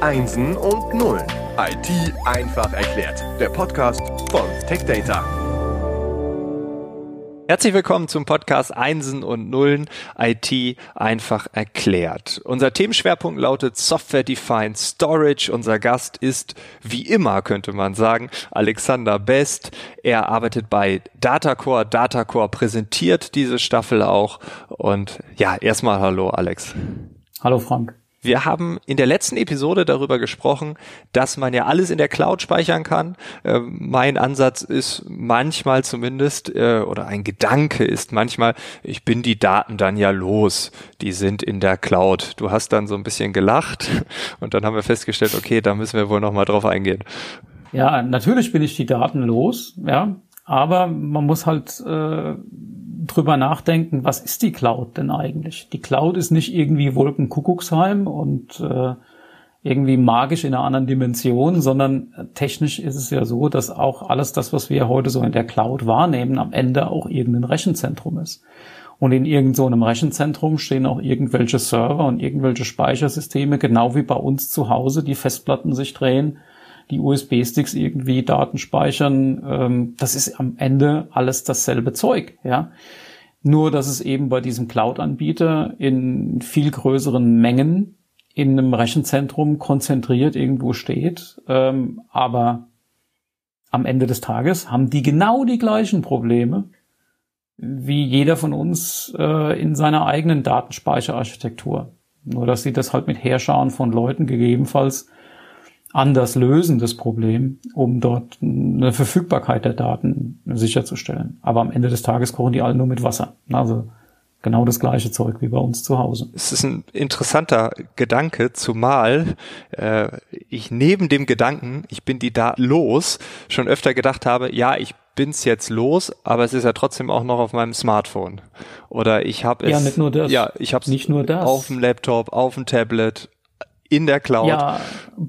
Einsen und Nullen. IT einfach erklärt. Der Podcast von TechData. Herzlich willkommen zum Podcast Einsen und Nullen IT einfach erklärt. Unser Themenschwerpunkt lautet Software Defined Storage. Unser Gast ist, wie immer könnte man sagen, Alexander Best. Er arbeitet bei Datacore. Datacore präsentiert diese Staffel auch. Und ja, erstmal hallo Alex. Hallo Frank. Wir haben in der letzten Episode darüber gesprochen, dass man ja alles in der Cloud speichern kann. Äh, mein Ansatz ist manchmal zumindest, äh, oder ein Gedanke ist manchmal, ich bin die Daten dann ja los. Die sind in der Cloud. Du hast dann so ein bisschen gelacht und dann haben wir festgestellt, okay, da müssen wir wohl nochmal drauf eingehen. Ja, natürlich bin ich die Daten los, ja. Aber man muss halt äh, drüber nachdenken, was ist die Cloud denn eigentlich? Die Cloud ist nicht irgendwie Wolkenkuckucksheim und äh, irgendwie magisch in einer anderen Dimension, sondern technisch ist es ja so, dass auch alles das, was wir heute so in der Cloud wahrnehmen, am Ende auch irgendein Rechenzentrum ist. Und in irgendeinem so Rechenzentrum stehen auch irgendwelche Server und irgendwelche Speichersysteme, genau wie bei uns zu Hause, die Festplatten sich drehen, die USB-Sticks irgendwie Daten speichern. Ähm, das ist am Ende alles dasselbe Zeug, ja. Nur, dass es eben bei diesem Cloud-Anbieter in viel größeren Mengen in einem Rechenzentrum konzentriert irgendwo steht. Ähm, aber am Ende des Tages haben die genau die gleichen Probleme wie jeder von uns äh, in seiner eigenen Datenspeicherarchitektur. Nur, dass sie das halt mit Heerscharen von Leuten gegebenenfalls anders lösen, das Problem, um dort eine Verfügbarkeit der Daten sicherzustellen. Aber am Ende des Tages kochen die alle nur mit Wasser. Also genau das gleiche Zeug wie bei uns zu Hause. Es ist ein interessanter Gedanke, zumal äh, ich neben dem Gedanken, ich bin die da los, schon öfter gedacht habe, ja, ich bin's jetzt los, aber es ist ja trotzdem auch noch auf meinem Smartphone. Oder ich habe es ja nicht nur das, ja, ich habe nicht nur das auf dem Laptop, auf dem Tablet, in der Cloud. Ja,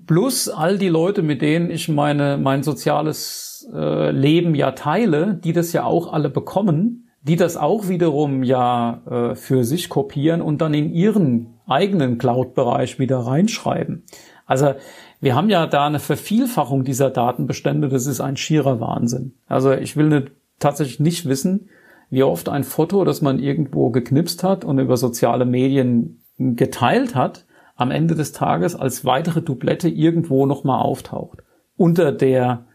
plus all die Leute, mit denen ich meine mein soziales äh, Leben ja teile, die das ja auch alle bekommen, die das auch wiederum ja äh, für sich kopieren und dann in ihren eigenen Cloud-Bereich wieder reinschreiben. Also wir haben ja da eine Vervielfachung dieser Datenbestände, das ist ein schierer Wahnsinn. Also ich will nicht, tatsächlich nicht wissen, wie oft ein Foto, das man irgendwo geknipst hat und über soziale Medien geteilt hat, am Ende des Tages als weitere Dublette irgendwo nochmal auftaucht. Unter der,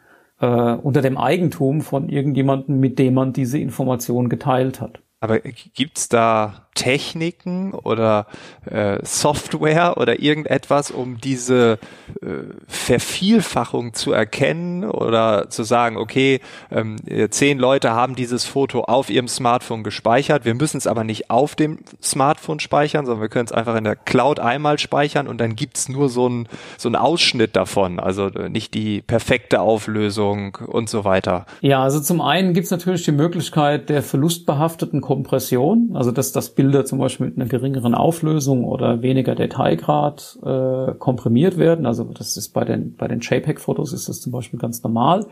äh, unter dem Eigentum von irgendjemandem, mit dem man diese Information geteilt hat. Aber gibt's da Techniken oder äh, Software oder irgendetwas, um diese äh, Vervielfachung zu erkennen oder zu sagen, okay, ähm, zehn Leute haben dieses Foto auf ihrem Smartphone gespeichert. Wir müssen es aber nicht auf dem Smartphone speichern, sondern wir können es einfach in der Cloud einmal speichern und dann gibt's nur so einen so einen Ausschnitt davon, also äh, nicht die perfekte Auflösung und so weiter. Ja, also zum einen gibt's natürlich die Möglichkeit der verlustbehafteten Kompression, also dass das Bild Bilder zum Beispiel mit einer geringeren Auflösung oder weniger Detailgrad äh, komprimiert werden. Also das ist bei den, bei den JPEG-Fotos ist das zum Beispiel ganz normal.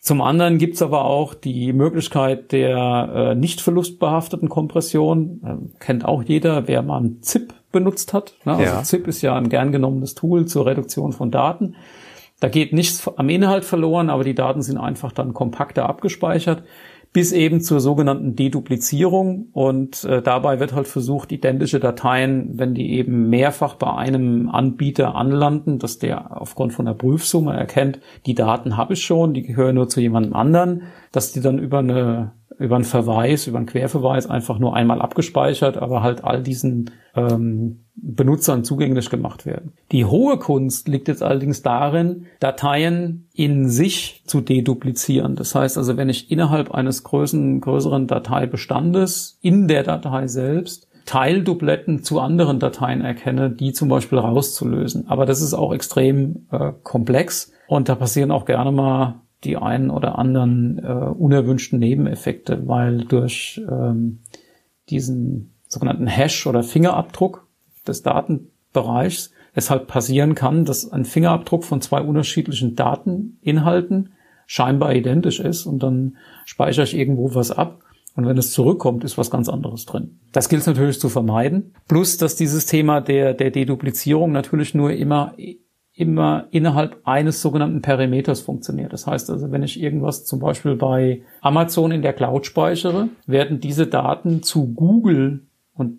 Zum anderen gibt's aber auch die Möglichkeit der äh, nicht verlustbehafteten Kompression. Äh, kennt auch jeder, wer mal ein ZIP benutzt hat. Ne? Also ja. ZIP ist ja ein gern genommenes Tool zur Reduktion von Daten. Da geht nichts am Inhalt verloren, aber die Daten sind einfach dann kompakter abgespeichert bis eben zur sogenannten Deduplizierung. Und äh, dabei wird halt versucht, identische Dateien, wenn die eben mehrfach bei einem Anbieter anlanden, dass der aufgrund von der Prüfsumme erkennt, die Daten habe ich schon, die gehören nur zu jemandem anderen, dass die dann über eine über einen Verweis, über einen Querverweis einfach nur einmal abgespeichert, aber halt all diesen ähm, Benutzern zugänglich gemacht werden. Die hohe Kunst liegt jetzt allerdings darin, Dateien in sich zu deduplizieren. Das heißt also, wenn ich innerhalb eines größeren, größeren Dateibestandes in der Datei selbst Teildubletten zu anderen Dateien erkenne, die zum Beispiel rauszulösen. Aber das ist auch extrem äh, komplex und da passieren auch gerne mal die einen oder anderen äh, unerwünschten Nebeneffekte, weil durch ähm, diesen sogenannten Hash oder Fingerabdruck des Datenbereichs es halt passieren kann, dass ein Fingerabdruck von zwei unterschiedlichen Dateninhalten scheinbar identisch ist und dann speichere ich irgendwo was ab und wenn es zurückkommt, ist was ganz anderes drin. Das gilt es natürlich zu vermeiden. Plus, dass dieses Thema der, der Deduplizierung natürlich nur immer immer innerhalb eines sogenannten Perimeters funktioniert. Das heißt also, wenn ich irgendwas zum Beispiel bei Amazon in der Cloud speichere, werden diese Daten zu Google und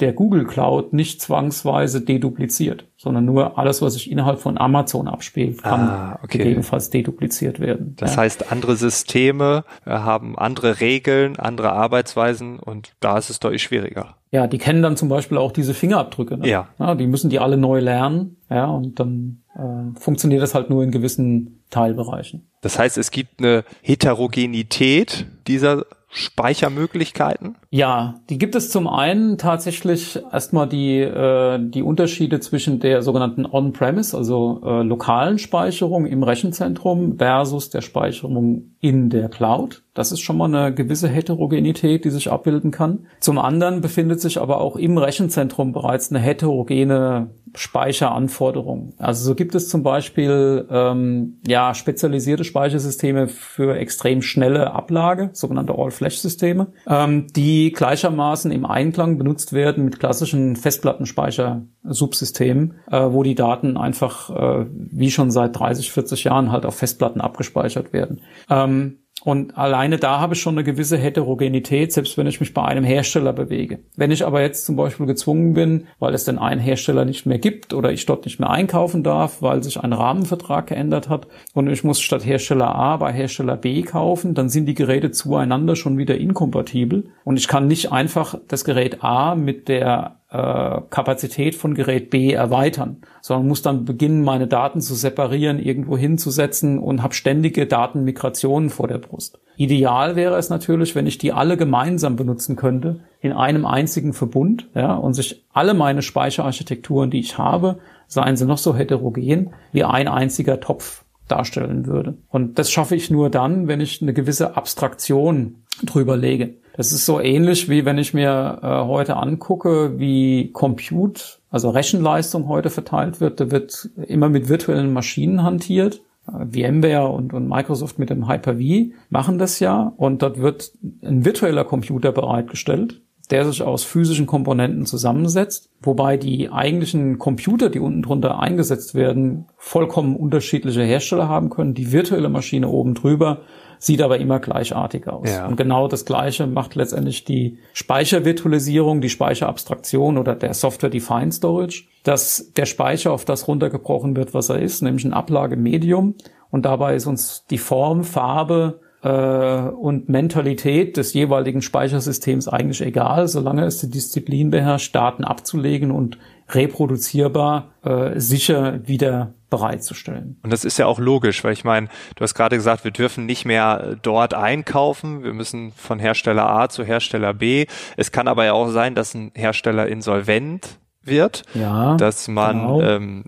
der Google Cloud nicht zwangsweise dedupliziert, sondern nur alles, was sich innerhalb von Amazon abspielt, kann Ah, okay. gegebenenfalls dedupliziert werden. Das ja. heißt, andere Systeme äh, haben andere Regeln, andere Arbeitsweisen und da ist es deutlich schwieriger. ja, die kennen dann zum Beispiel auch diese Fingerabdrücke. Ne? Ja. die müssen die alle neu lernen, ja, und dann äh, funktioniert das halt nur in gewissen Teilbereichen. Das heißt, es gibt eine Heterogenität dieser Speichermöglichkeiten. Ja, die gibt es zum einen tatsächlich erstmal die, äh, die Unterschiede zwischen der sogenannten On-Premise, also äh, lokalen Speicherung im Rechenzentrum versus der Speicherung in der Cloud. Das ist schon mal eine gewisse Heterogenität, die sich abbilden kann. Zum anderen befindet sich aber auch im Rechenzentrum bereits eine heterogene Speicheranforderung. Also so gibt es zum Beispiel ähm, ja spezialisierte Speichersysteme für extrem schnelle Ablage, sogenannte All-Flash-Systeme, ähm, die gleichermaßen im Einklang benutzt werden mit klassischen Festplattenspeicher-Subsystemen, äh, wo die Daten einfach äh, wie schon seit 30, 40 Jahren halt auf Festplatten abgespeichert werden. Ähm, und alleine da habe ich schon eine gewisse Heterogenität, selbst wenn ich mich bei einem Hersteller bewege. Wenn ich aber jetzt zum Beispiel gezwungen bin, weil es den einen Hersteller nicht mehr gibt oder ich dort nicht mehr einkaufen darf, weil sich ein Rahmenvertrag geändert hat und ich muss statt Hersteller A bei Hersteller B kaufen, dann sind die Geräte zueinander schon wieder inkompatibel und ich kann nicht einfach das Gerät A mit der äh, Kapazität von Gerät B erweitern, sondern muss dann beginnen, meine Daten zu separieren, irgendwo hinzusetzen und habe ständige Datenmigrationen vor der Brust. Ideal wäre es natürlich, wenn ich die alle gemeinsam benutzen könnte, in einem einzigen Verbund, ja, und sich alle meine Speicherarchitekturen, die ich habe, seien sie noch so heterogen, wie ein einziger Topf darstellen würde. Und das schaffe ich nur dann, wenn ich eine gewisse Abstraktion drüber lege. Das ist so ähnlich wie wenn ich mir äh, heute angucke, wie Compute, also Rechenleistung heute verteilt wird. Da wird immer mit virtuellen Maschinen hantiert. Äh, VMware und, und Microsoft mit dem Hyper-V machen das ja. Und dort wird ein virtueller Computer bereitgestellt, der sich aus physischen Komponenten zusammensetzt, wobei die eigentlichen Computer, die unten drunter eingesetzt werden, vollkommen unterschiedliche Hersteller haben können. Die virtuelle Maschine oben drüber sieht aber immer gleichartig aus. Ja. Und genau das Gleiche macht letztendlich die Speichervirtualisierung, die Speicherabstraktion oder der Software-Defined Storage, dass der Speicher auf das runtergebrochen wird, was er ist, nämlich ein Ablagemedium. Und dabei ist uns die Form, Farbe, und Mentalität des jeweiligen Speichersystems eigentlich egal, solange es die Disziplin beherrscht, Daten abzulegen und reproduzierbar äh, sicher wieder bereitzustellen. Und das ist ja auch logisch, weil ich meine, du hast gerade gesagt, wir dürfen nicht mehr dort einkaufen, wir müssen von Hersteller A zu Hersteller B. Es kann aber ja auch sein, dass ein Hersteller insolvent wird, Ja, dass man genau. ähm,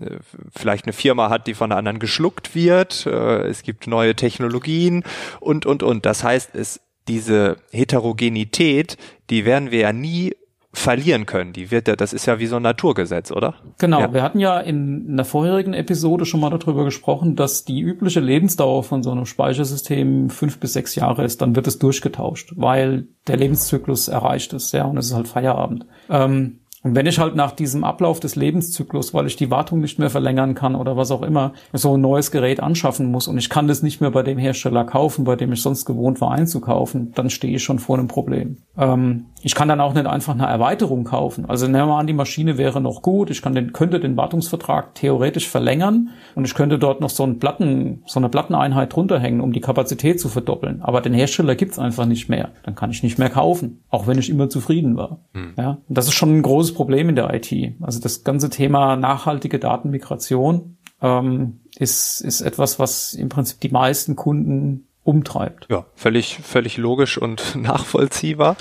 vielleicht eine Firma hat, die von der anderen geschluckt wird, äh, es gibt neue Technologien und, und, und. Das heißt, es, diese Heterogenität, die werden wir ja nie verlieren können. Die wird ja, das ist ja wie so ein Naturgesetz, oder? Genau, Ja. wir hatten ja in einer vorherigen Episode schon mal darüber gesprochen, dass die übliche Lebensdauer von so einem Speichersystem fünf bis sechs Jahre ist, dann wird es durchgetauscht, weil der Lebenszyklus erreicht ist, ja, und es ist halt Feierabend. Ähm, und wenn ich halt nach diesem Ablauf des Lebenszyklus, weil ich die Wartung nicht mehr verlängern kann oder was auch immer, so ein neues Gerät anschaffen muss und ich kann das nicht mehr bei dem Hersteller kaufen, bei dem ich sonst gewohnt war einzukaufen, dann stehe ich schon vor einem Problem. Ähm, ich kann dann auch nicht einfach eine Erweiterung kaufen. Also nehmen wir mal an, die Maschine wäre noch gut, ich kann den, könnte den Wartungsvertrag theoretisch verlängern und ich könnte dort noch so, einen Platten, so eine Platteneinheit drunter hängen, um die Kapazität zu verdoppeln. Aber den Hersteller gibt's einfach nicht mehr. Dann kann ich nicht mehr kaufen, auch wenn ich immer zufrieden war. Ja, und das ist schon ein großes Problem in der IT. Also das ganze Thema nachhaltige Datenmigration ähm, ist, ist etwas, was im Prinzip die meisten Kunden umtreibt. Ja, völlig, völlig logisch und nachvollziehbar.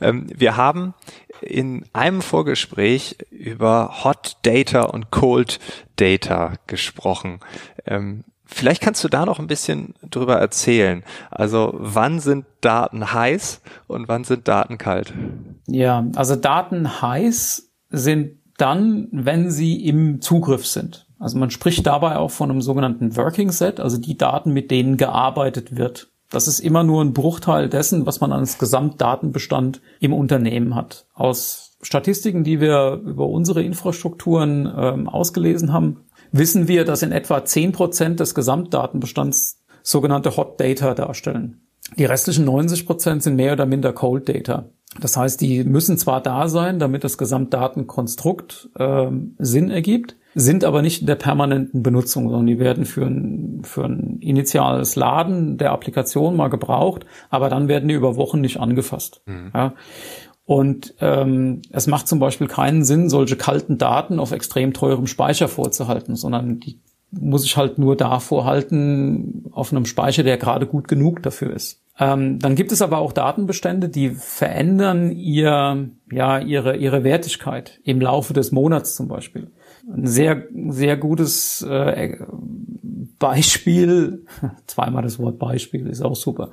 Ähm, wir haben in einem Vorgespräch über Hot Data und Cold Data gesprochen. Ähm, vielleicht kannst du da noch ein bisschen drüber erzählen. Also wann sind Daten heiß und wann sind Daten kalt? Ja, also Daten heiß sind dann, wenn sie im Zugriff sind. Also man spricht dabei auch von einem sogenannten Working Set, also die Daten, mit denen gearbeitet wird. Das ist immer nur ein Bruchteil dessen, was man als Gesamtdatenbestand im Unternehmen hat. Aus Statistiken, die wir über unsere Infrastrukturen ähm, ausgelesen haben, wissen wir, dass in etwa zehn Prozent des Gesamtdatenbestands sogenannte Hot Data darstellen. Die restlichen 90 Prozent sind mehr oder minder Cold Data. Das heißt, die müssen zwar da sein, damit das Gesamtdatenkonstrukt äh, Sinn ergibt, sind aber nicht in der permanenten Benutzung, sondern die werden für ein, für ein initiales Laden der Applikation mal gebraucht, aber dann werden die über Wochen nicht angefasst. Mhm. Ja. Und ähm, es macht zum Beispiel keinen Sinn, solche kalten Daten auf extrem teurem Speicher vorzuhalten, sondern die muss ich halt nur da vorhalten auf einem Speicher, der gerade gut genug dafür ist. Ähm, dann gibt es aber auch Datenbestände, die verändern ihr, ja, ihre, ihre Wertigkeit im Laufe des Monats zum Beispiel. Ein sehr, sehr gutes äh, Beispiel, zweimal das Wort Beispiel ist auch super.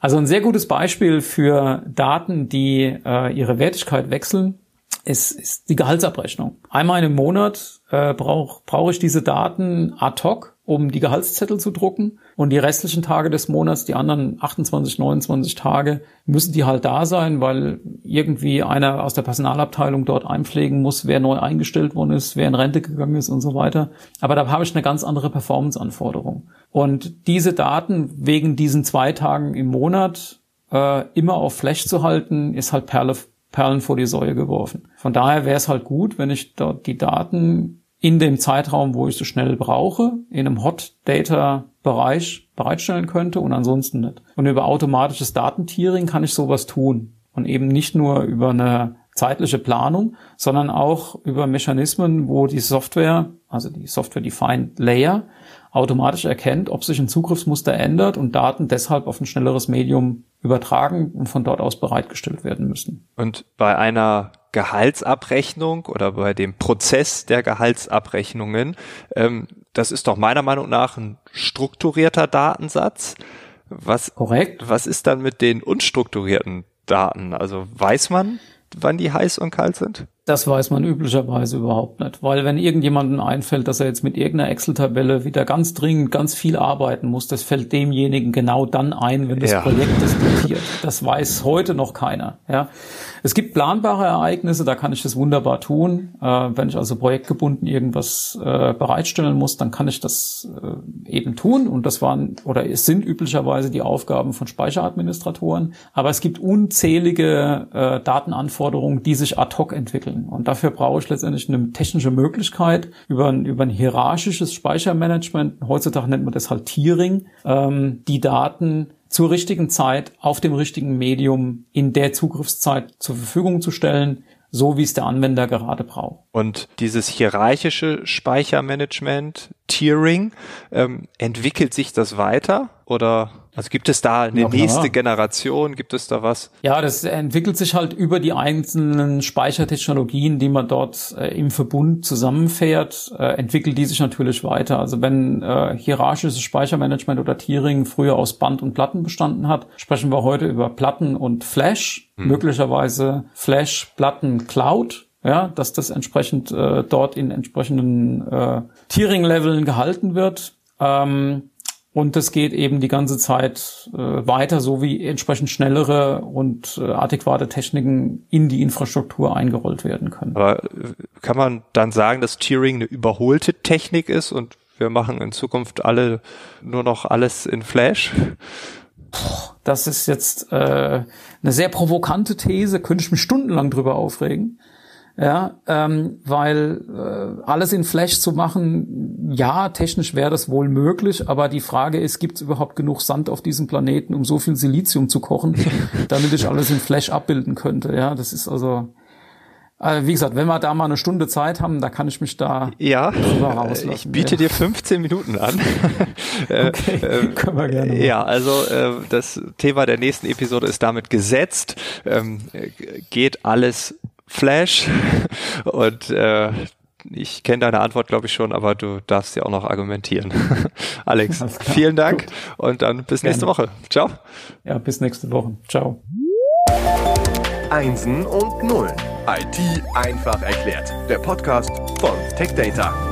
Also ein sehr gutes Beispiel für Daten, die äh, ihre Wertigkeit wechseln, ist, ist die Gehaltsabrechnung. Einmal im Monat äh, brauche brauch ich diese Daten ad hoc um die Gehaltszettel zu drucken. Und die restlichen Tage des Monats, die anderen 28, 29 Tage, müssen die halt da sein, weil irgendwie einer aus der Personalabteilung dort einpflegen muss, wer neu eingestellt worden ist, wer in Rente gegangen ist und so weiter. Aber da habe ich eine ganz andere Performance-Anforderung. Und diese Daten wegen diesen zwei Tagen im Monat äh, immer auf Flash zu halten, ist halt Perle, Perlen vor die Säue geworfen. Von daher wäre es halt gut, wenn ich dort die Daten in dem Zeitraum, wo ich so schnell brauche, in einem Hot Data Bereich bereitstellen könnte und ansonsten nicht. Und über automatisches Datentiering kann ich sowas tun. Und eben nicht nur über eine zeitliche Planung, sondern auch über Mechanismen, wo die Software, also die Software-Defined Layer, automatisch erkennt, ob sich ein Zugriffsmuster ändert und Daten deshalb auf ein schnelleres Medium übertragen und von dort aus bereitgestellt werden müssen. Und bei einer Gehaltsabrechnung oder bei dem Prozess der Gehaltsabrechnungen, ähm, das ist doch meiner Meinung nach ein strukturierter Datensatz. Was, Korrekt. Was ist dann mit den unstrukturierten Daten? Also weiß man, wann die heiß und kalt sind? Das weiß man üblicherweise überhaupt nicht, weil wenn irgendjemandem einfällt, dass er jetzt mit irgendeiner Excel-Tabelle wieder ganz dringend ganz viel arbeiten muss, das fällt demjenigen genau dann ein, wenn das ja. Projekt das diktiert. Das weiß heute noch keiner. Ja, es gibt planbare Ereignisse, da kann ich das wunderbar tun. Äh, wenn ich also projektgebunden irgendwas äh, bereitstellen muss, dann kann ich das äh, eben tun und das waren oder es sind üblicherweise die Aufgaben von Speicheradministratoren. Aber es gibt unzählige äh, Datenanforderungen, die sich ad hoc entwickeln. Und dafür brauche ich letztendlich eine technische Möglichkeit über ein, über ein hierarchisches Speichermanagement, heutzutage nennt man das halt Tiering, ähm, die Daten zur richtigen Zeit auf dem richtigen Medium in der Zugriffszeit zur Verfügung zu stellen, so wie es der Anwender gerade braucht. Und dieses hierarchische Speichermanagement, Tiering, ähm, entwickelt sich das weiter oder also gibt es da eine ja, nächste Generation? Gibt es da was? Ja, das entwickelt sich halt über die einzelnen Speichertechnologien, die man dort äh, im Verbund zusammenfährt, äh, entwickelt die sich natürlich weiter. Also wenn äh, hierarchisches Speichermanagement oder Tiering früher aus Band und Platten bestanden hat, sprechen wir heute über Platten und Flash, hm. möglicherweise Flash, Platten, Cloud ja, dass das entsprechend äh, dort in entsprechenden äh, Tiering-Leveln gehalten wird. Ähm, und das geht eben die ganze Zeit äh, weiter, so wie entsprechend schnellere und äh, adäquate Techniken in die Infrastruktur eingerollt werden können. Aber äh, kann man dann sagen, dass Tiering eine überholte Technik ist und wir machen in Zukunft alle nur noch alles in Flash? Das ist jetzt äh, eine sehr provokante These, könnte ich mich stundenlang drüber aufregen ja, ähm, weil äh, alles in Flash zu machen, ja, technisch wäre das wohl möglich, aber die Frage ist, gibt es überhaupt genug Sand auf diesem Planeten, um so viel Silizium zu kochen, damit ich alles in Flash abbilden könnte? Ja, das ist also äh, wie gesagt, wenn wir da mal eine Stunde Zeit haben, da kann ich mich da ja, rauslassen. Ich biete ja. dir 15 Minuten an. Äh, okay, äh, können wir gerne. Machen. Ja, also äh, das Thema der nächsten Episode ist damit gesetzt. Ähm, geht alles Flash und äh, ich kenne deine Antwort, glaube ich, schon, aber du darfst ja auch noch argumentieren. Alex, vielen Dank Gut. und dann bis Gerne. nächste Woche. Ciao. Ja, bis nächste Woche. Ciao. Einsen und Nullen. IT einfach erklärt. Der Podcast von TechData.